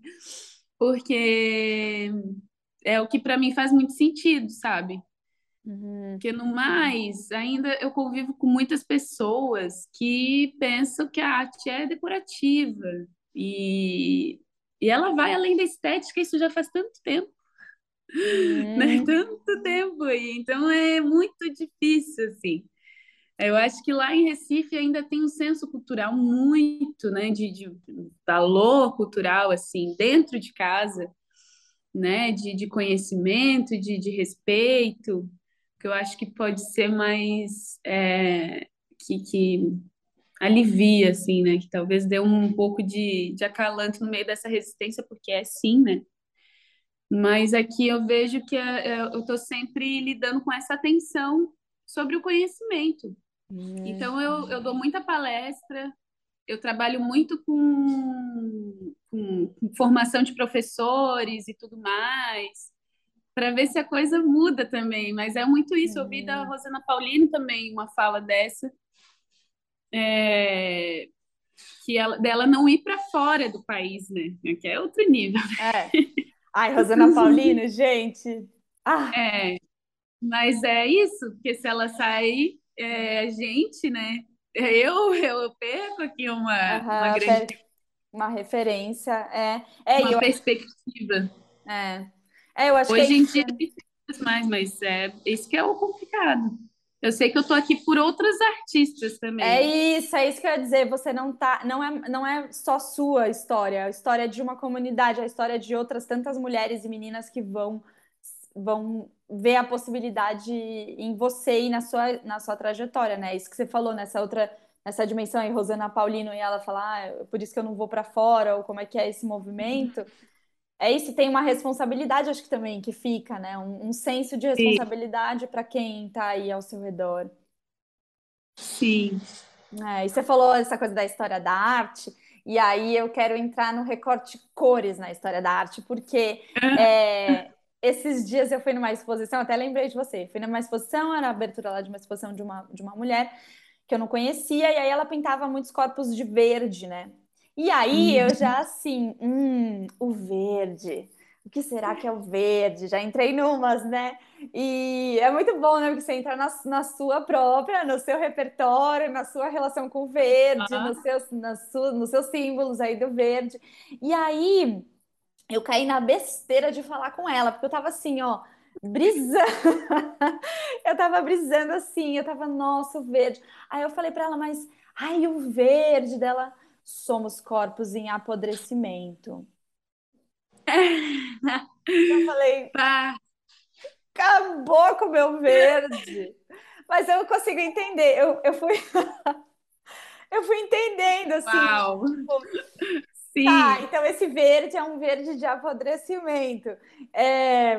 porque é o que para mim faz muito sentido, sabe? Uhum. Porque no mais, ainda eu convivo com muitas pessoas que pensam que a arte é decorativa, e, e ela vai além da estética, isso já faz tanto tempo. Hum. Né? Tanto tempo aí. Então é muito difícil, assim. Eu acho que lá em Recife ainda tem um senso cultural muito, né, de, de valor cultural, assim, dentro de casa, né, de, de conhecimento, de, de respeito, que eu acho que pode ser mais, é, que, que alivia, assim, né? Que talvez dê um pouco de, de acalanto no meio dessa resistência, porque é sim, né? Mas aqui eu vejo que é, é, eu estou sempre lidando com essa tensão sobre o conhecimento. Uhum. Então eu, eu dou muita palestra, eu trabalho muito com, com, com formação de professores e tudo mais, para ver se a coisa muda também. Mas é muito isso. Eu ouvi da uhum. Rosana Paulino também uma fala dessa, é, que ela, dela não ir para fora do país, né? Que é outro nível. É. Ai, Rosana Paulino, gente. Ah. É, mas é isso, porque se ela sair, é, a gente, né? Eu, eu perco aqui uma, uma grande. Uma referência, é. é uma perspectiva. É. é, eu acho Hoje que é em dia mais, mas é isso que é o complicado. Eu sei que eu tô aqui por outras artistas também. É isso, é isso que eu ia dizer. Você não tá, não é, não é só sua história, a história de uma comunidade, a história de outras tantas mulheres e meninas que vão vão ver a possibilidade em você e na sua, na sua trajetória, né? Isso que você falou nessa outra nessa dimensão aí, Rosana Paulino e ela falar, ah, por isso que eu não vou para fora, ou como é que é esse movimento é isso, tem uma responsabilidade, acho que também, que fica, né? Um, um senso de responsabilidade para quem está aí ao seu redor. Sim. É, e você falou essa coisa da história da arte, e aí eu quero entrar no recorte cores na história da arte, porque é, esses dias eu fui numa exposição, até lembrei de você, fui numa exposição, era a abertura lá de uma exposição de uma, de uma mulher que eu não conhecia, e aí ela pintava muitos corpos de verde, né? E aí eu já assim, hum, o verde. o que será que é o verde? Já entrei numas, né? E é muito bom, né? Porque você entra na, na sua própria, no seu repertório, na sua relação com o verde, ah. nos, seus, na sua, nos seus símbolos aí do verde. E aí eu caí na besteira de falar com ela, porque eu tava assim, ó, brisando. eu tava brisando assim, eu tava, nossa, o verde. Aí eu falei para ela, mas ai, o verde dela, somos corpos em apodrecimento. eu falei, acabou com o meu verde. Mas eu consigo entender. Eu, eu fui. eu fui entendendo, assim. Uau. Tipo, Sim. Tá, então esse verde é um verde de apodrecimento. É,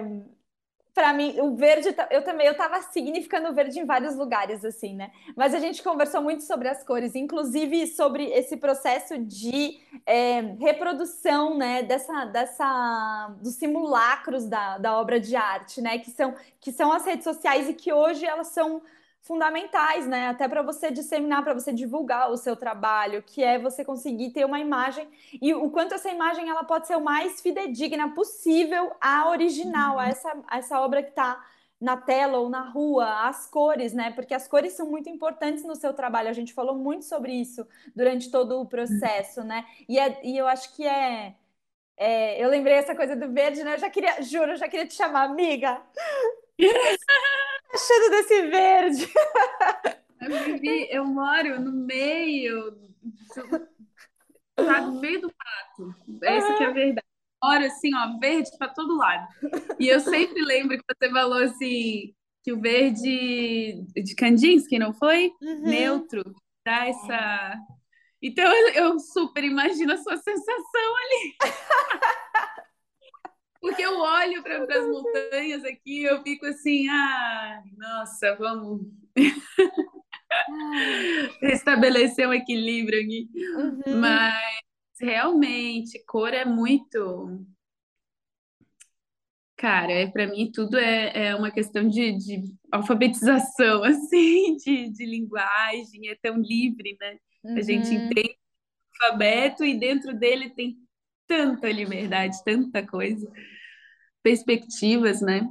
para mim, o verde, tá, eu também, eu tava significando verde em vários lugares, assim, né? Mas a gente conversou muito sobre as cores, inclusive sobre esse processo de é, reprodução, né, dessa, dessa, dos simulacros da, da obra de arte, né? Que são, que são as redes sociais e que hoje elas são fundamentais, né? Até para você disseminar, para você divulgar o seu trabalho, que é você conseguir ter uma imagem e o quanto essa imagem ela pode ser o mais fidedigna possível à original, uhum. a, essa, a essa obra que está na tela ou na rua, as cores, né? Porque as cores são muito importantes no seu trabalho. A gente falou muito sobre isso durante todo o processo, né? E, é, e eu acho que é, é, Eu lembrei essa coisa do verde, né? Eu já queria, juro, eu já queria te chamar amiga. achando desse verde? Eu, vivi, eu moro no meio, do, tá no meio do mato. Essa que é a verdade. Moro assim, ó, verde para todo lado. E eu sempre lembro que você falou assim que o verde de Kandinsky, não foi? Uhum. Neutro, dá essa. Então eu super imagino a sua sensação ali. Porque eu olho para as montanhas aqui, eu fico assim, ah, nossa, vamos estabelecer um equilíbrio aqui. Uhum. Mas realmente, cor é muito. Cara, é, para mim tudo é, é uma questão de, de alfabetização, assim, de, de linguagem, é tão livre, né? Uhum. A gente uhum. entende o alfabeto e dentro dele tem tanta liberdade, tanta coisa, perspectivas, né?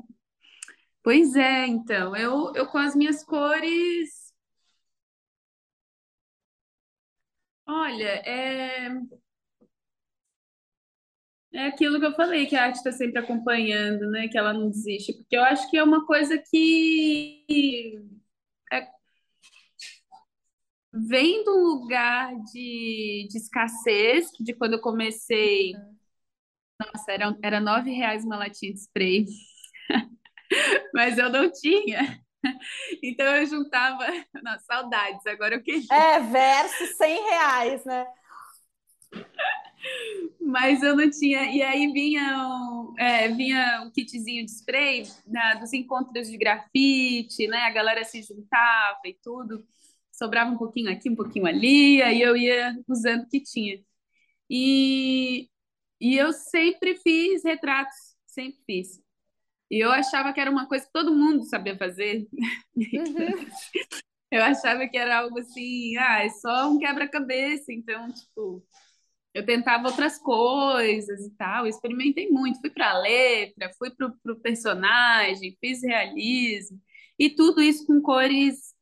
Pois é, então, eu, eu com as minhas cores. Olha, é. É aquilo que eu falei, que a arte está sempre acompanhando, né? Que ela não desiste. Porque eu acho que é uma coisa que. Vem do lugar de, de escassez, de quando eu comecei nossa, era, era nove reais uma latinha de spray. Mas eu não tinha. Então eu juntava. Nossa, saudades, agora eu queria. É, versus cem reais, né? Mas eu não tinha. E aí vinha um, é, vinha um kitzinho de spray né, dos encontros de grafite, né? A galera se juntava e tudo. Sobrava um pouquinho aqui, um pouquinho ali, aí eu ia usando o que tinha. E e eu sempre fiz retratos, sempre fiz. E eu achava que era uma coisa que todo mundo sabia fazer. Uhum. eu achava que era algo assim, ah, é só um quebra-cabeça. Então, tipo, eu tentava outras coisas e tal. experimentei muito. Fui para a letra, fui para o personagem, fiz realismo. E tudo isso com cores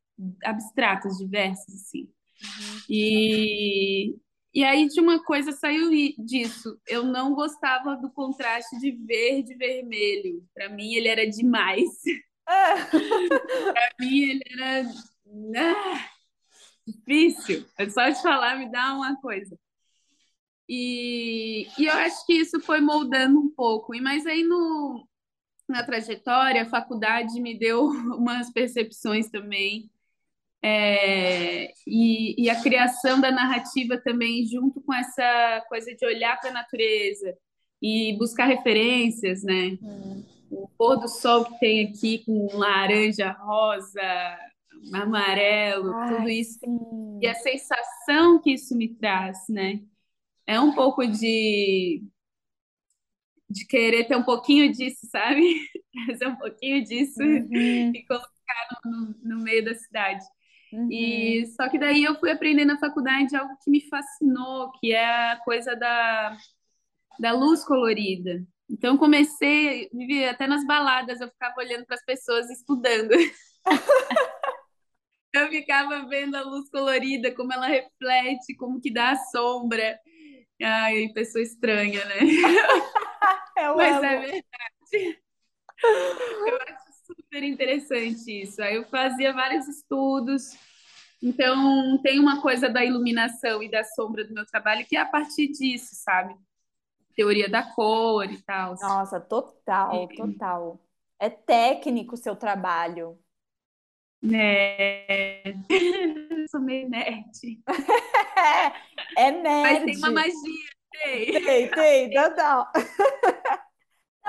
abstratas, diversas, assim. Uhum. E, e aí de uma coisa saiu disso. Eu não gostava do contraste de verde e vermelho. Para mim ele era demais. Ah. Para mim ele era ah, difícil. É só de falar me dá uma coisa. E, e eu acho que isso foi moldando um pouco. E mas aí no na trajetória, a faculdade me deu umas percepções também é, e, e, a criação da narrativa também, junto com essa coisa de olhar para a natureza e buscar referências, né? Hum. O pôr do sol que tem aqui com laranja, rosa, amarelo, Ai, tudo isso. Sim. E a sensação que isso me traz, né? É um pouco de de querer ter um pouquinho disso, sabe? Trazer um pouquinho disso uhum. e colocar no, no meio da cidade. Uhum. E só que daí eu fui aprender na faculdade algo que me fascinou, que é a coisa da, da luz colorida. Então comecei, até nas baladas, eu ficava olhando para as pessoas estudando. eu ficava vendo a luz colorida, como ela reflete, como que dá a sombra. Ai, pessoa estranha, né? Eu Mas amo. é verdade. Eu acho super interessante isso. Aí eu fazia vários estudos. Então, tem uma coisa da iluminação e da sombra do meu trabalho que é a partir disso, sabe? Teoria da cor e tal. Nossa, total, total. É técnico o seu trabalho. É... Sou meio nerd. É, é nerd. Mas tem uma magia, tem. Tem, tem, total.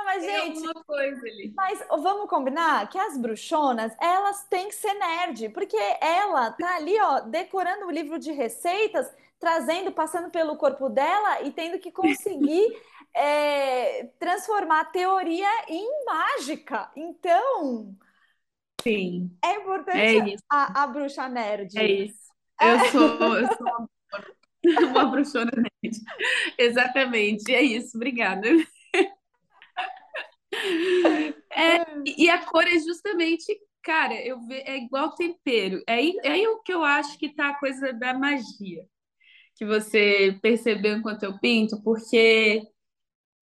Mas, gente, coisa ali. mas vamos combinar que as bruxonas, elas têm que ser nerd, porque ela tá ali, ó, decorando o livro de receitas, trazendo, passando pelo corpo dela e tendo que conseguir é, transformar a teoria em mágica. Então, Sim, é é importante isso. a, a bruxa nerd. É isso. Eu sou, eu sou uma, uma bruxona nerd. Exatamente, é isso. Obrigada. É, e a cor é justamente, cara, eu ve, é igual tempero. É aí, é aí o que eu acho que tá a coisa da magia, que você percebeu enquanto eu pinto, porque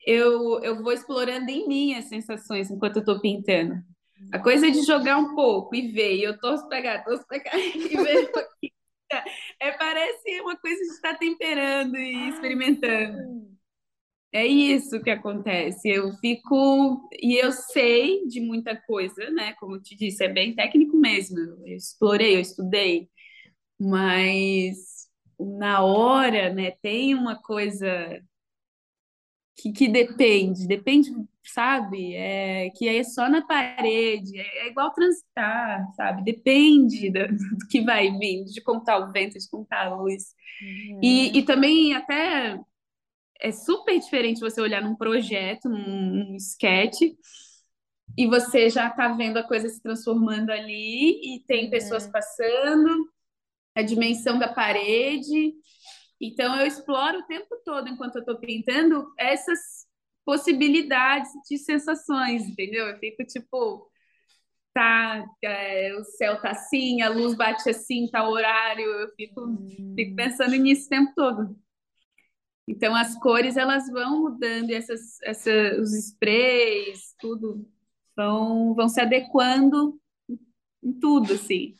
eu, eu vou explorando em mim as sensações enquanto eu tô pintando. A coisa de jogar um pouco e ver, e eu torço pra cá, torço pra cá, e ver. É, parece uma coisa de estar temperando e experimentando. É isso que acontece. Eu fico. E eu sei de muita coisa, né? Como eu te disse, é bem técnico mesmo. Eu explorei, eu estudei. Mas na hora, né, tem uma coisa que, que depende, depende, sabe? É, que é só na parede, é, é igual transitar, sabe? Depende do, do que vai vindo, de como tá o vento, de como tá a luz. Uhum. E, e também até é super diferente você olhar num projeto, num, num sketch, e você já tá vendo a coisa se transformando ali, e tem pessoas Uhum. passando, a dimensão da parede. Então eu exploro o tempo todo, enquanto eu tô pintando, essas possibilidades de sensações, entendeu? Eu fico tipo, tá, é, o céu tá assim, a luz bate assim, tá o horário, eu fico, fico Hum. pensando nisso o tempo todo. Então as cores elas vão mudando, e essas, essa, os sprays, tudo vão, vão se adequando em tudo, assim.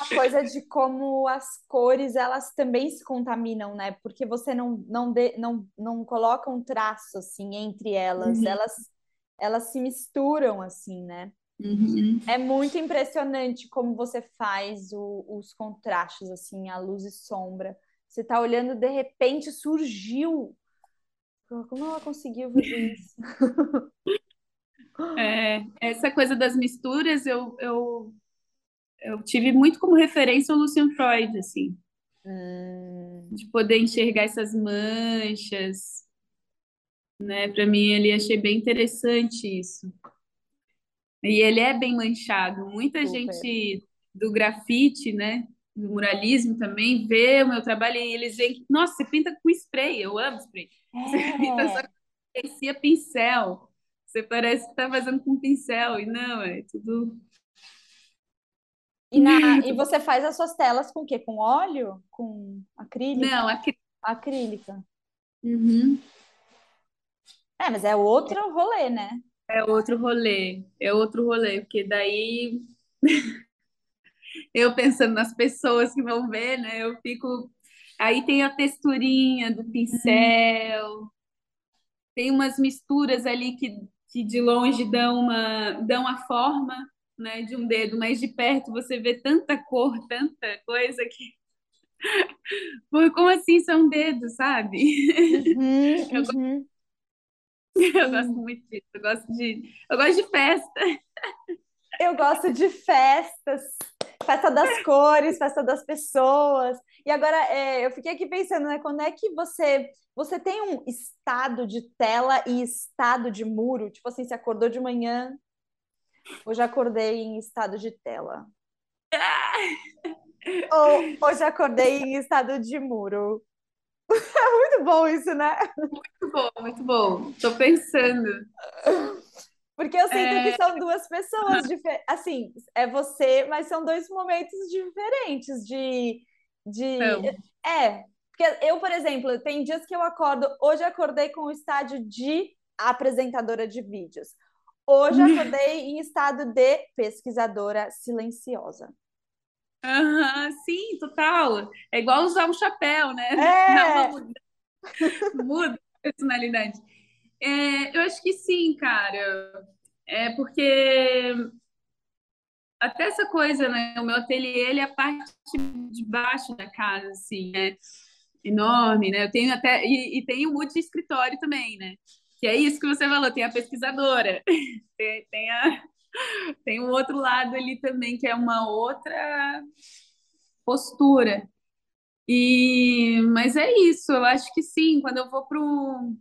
Uma coisa de como as cores elas também se contaminam, né? Porque você não não, de, não, não coloca um traço assim entre elas, Uhum. elas elas se misturam assim, né? Uhum. É muito impressionante como você faz o- os contrastes assim, a luz e sombra. Você tá olhando, de repente surgiu. Como ela conseguiu fazer isso? É, essa coisa das misturas eu, eu, eu tive muito como referência o Lucian Freud, assim, Hum, de poder enxergar essas manchas, né? Para mim, ele achei bem interessante isso. E ele é bem manchado. Muita super. gente do grafite, né? Do muralismo também vê o meu trabalho e eles veem nossa, você pinta com spray, eu amo spray. Você pinta só É. com parecia pincel. Você parece que tá fazendo com pincel, e não, é tudo. E, na, e você faz as suas telas com o quê? Com óleo? Com acrílico? Não, aqui. Acrílica. Uhum. É, mas é outro rolê, né? É outro rolê, é outro rolê, porque daí eu pensando nas pessoas que vão ver, né? Eu fico. Aí tem a texturinha do pincel, tem umas misturas ali que, que de longe dão uma, dão a forma, né, de um dedo, mas de perto você vê tanta cor, tanta coisa que. Como assim são dedos, sabe? Uhum, uhum. Eu gosto muito disso, eu gosto de, eu gosto de festa. Eu gosto de festas, festa das cores, festa das pessoas. E agora é, eu fiquei aqui pensando, né? Quando é que você você tem um estado de tela e estado de muro? Tipo assim, você acordou de manhã, hoje acordei em estado de tela. Ou hoje acordei em estado de muro. É muito bom isso, né? Muito bom, muito bom. Tô pensando. Porque eu sinto é... que são duas pessoas diferentes. Assim, é você, mas são dois momentos diferentes de. de... É. Porque eu, por exemplo, tem dias que eu acordo. Hoje eu acordei com o estádio de apresentadora de vídeos. Hoje eu acordei em estado de pesquisadora silenciosa. Uhum, sim, total. É igual usar um chapéu, né? É. Não, muda. muda a personalidade. É, eu acho que sim, cara. É porque até essa coisa, né? O meu ateliê ele é a parte de baixo da casa, assim, né? Enorme, né? Eu tenho até e, e um monte de escritório também, né? Que é isso que você falou, tem a pesquisadora, tem, tem a tem um outro lado ali também que é uma outra postura. E mas é isso, eu acho que sim, quando eu vou pro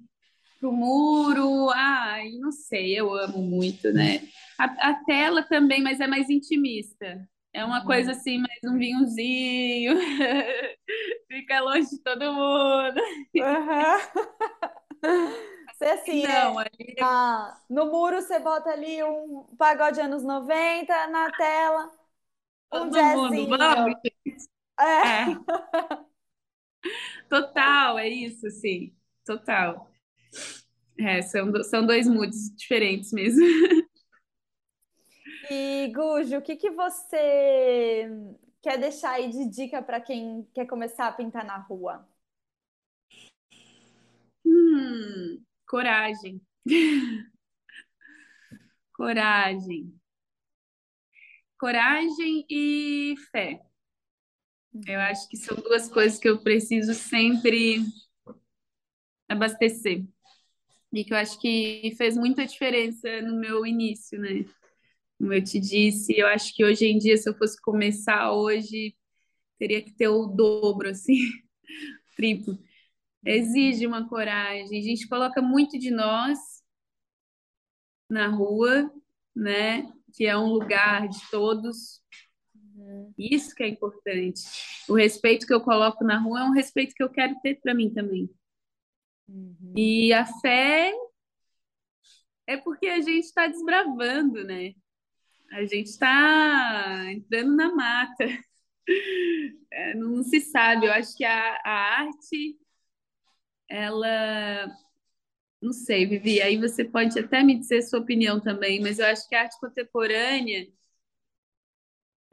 pro muro, ai, não sei, eu amo muito, né? A, a tela também, mas é mais intimista. É uma coisa assim, mais um vinhozinho, fica longe de todo mundo. Uhum. Você assim, não, é, ali... ah, no muro você bota ali um pagode anos 90, na tela um todo jazzinho. Mundo, vamos, é. é. Total, é isso, sim, total. É, são, são dois moods diferentes mesmo. E, Gujo, o que, que você quer deixar aí de dica para quem quer começar a pintar na rua? Hum, coragem. coragem. Coragem e fé. Eu uhum. acho que são duas coisas que eu preciso sempre abastecer e que eu acho que fez muita diferença no meu início, né? Como eu te disse, eu acho que hoje em dia, se eu fosse começar hoje, teria que ter o dobro, assim, triplo. Exige uma coragem. A gente coloca muito de nós na rua, né? Que é um lugar de todos. Uhum. Isso que é importante. O respeito que eu coloco na rua é um respeito que eu quero ter para mim também. Uhum. E a fé é porque a gente está desbravando, né? A gente está entrando na mata. É, não se sabe. Eu acho que a, a arte, ela. Não sei, Vivi, aí você pode até me dizer sua opinião também, mas eu acho que a arte contemporânea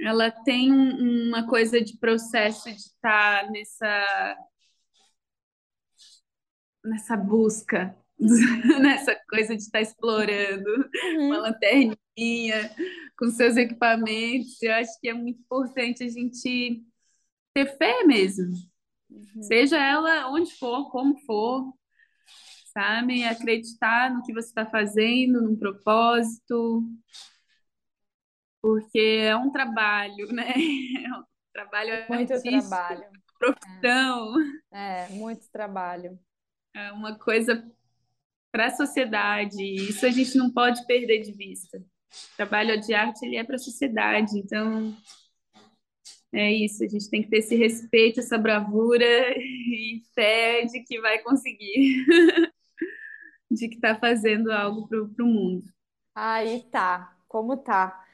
ela tem uma coisa de processo de estar tá nessa nessa busca, nessa coisa de estar explorando uhum. uma lanterninha com seus equipamentos. Eu acho que é muito importante a gente ter fé mesmo, uhum. seja ela onde for, como for, sabe? Acreditar no que você está fazendo, num propósito, porque é um trabalho, né? É um trabalho muito trabalho, profissão. É, é muito trabalho é uma coisa para a sociedade. Isso a gente não pode perder de vista. O trabalho de arte ele é para a sociedade, então é isso. A gente tem que ter esse respeito, essa bravura e fé de que vai conseguir, de que está fazendo algo para o mundo. Aí tá, como tá.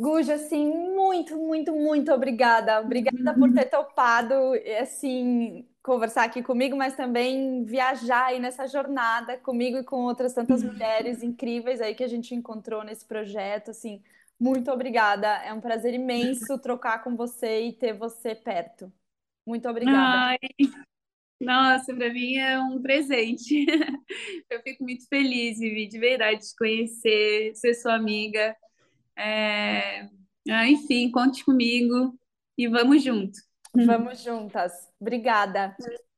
Guja, assim, muito, muito, muito obrigada. Obrigada por ter topado, assim, conversar aqui comigo, mas também viajar aí nessa jornada comigo e com outras tantas mulheres incríveis aí que a gente encontrou nesse projeto, assim. Muito obrigada. É um prazer imenso trocar com você e ter você perto. Muito obrigada. Ai, nossa, para mim é um presente. Eu fico muito feliz, Vivi, de verdade, de conhecer, ser sua amiga. É... Ah, enfim, conte comigo e vamos junto. Vamos juntas. Obrigada.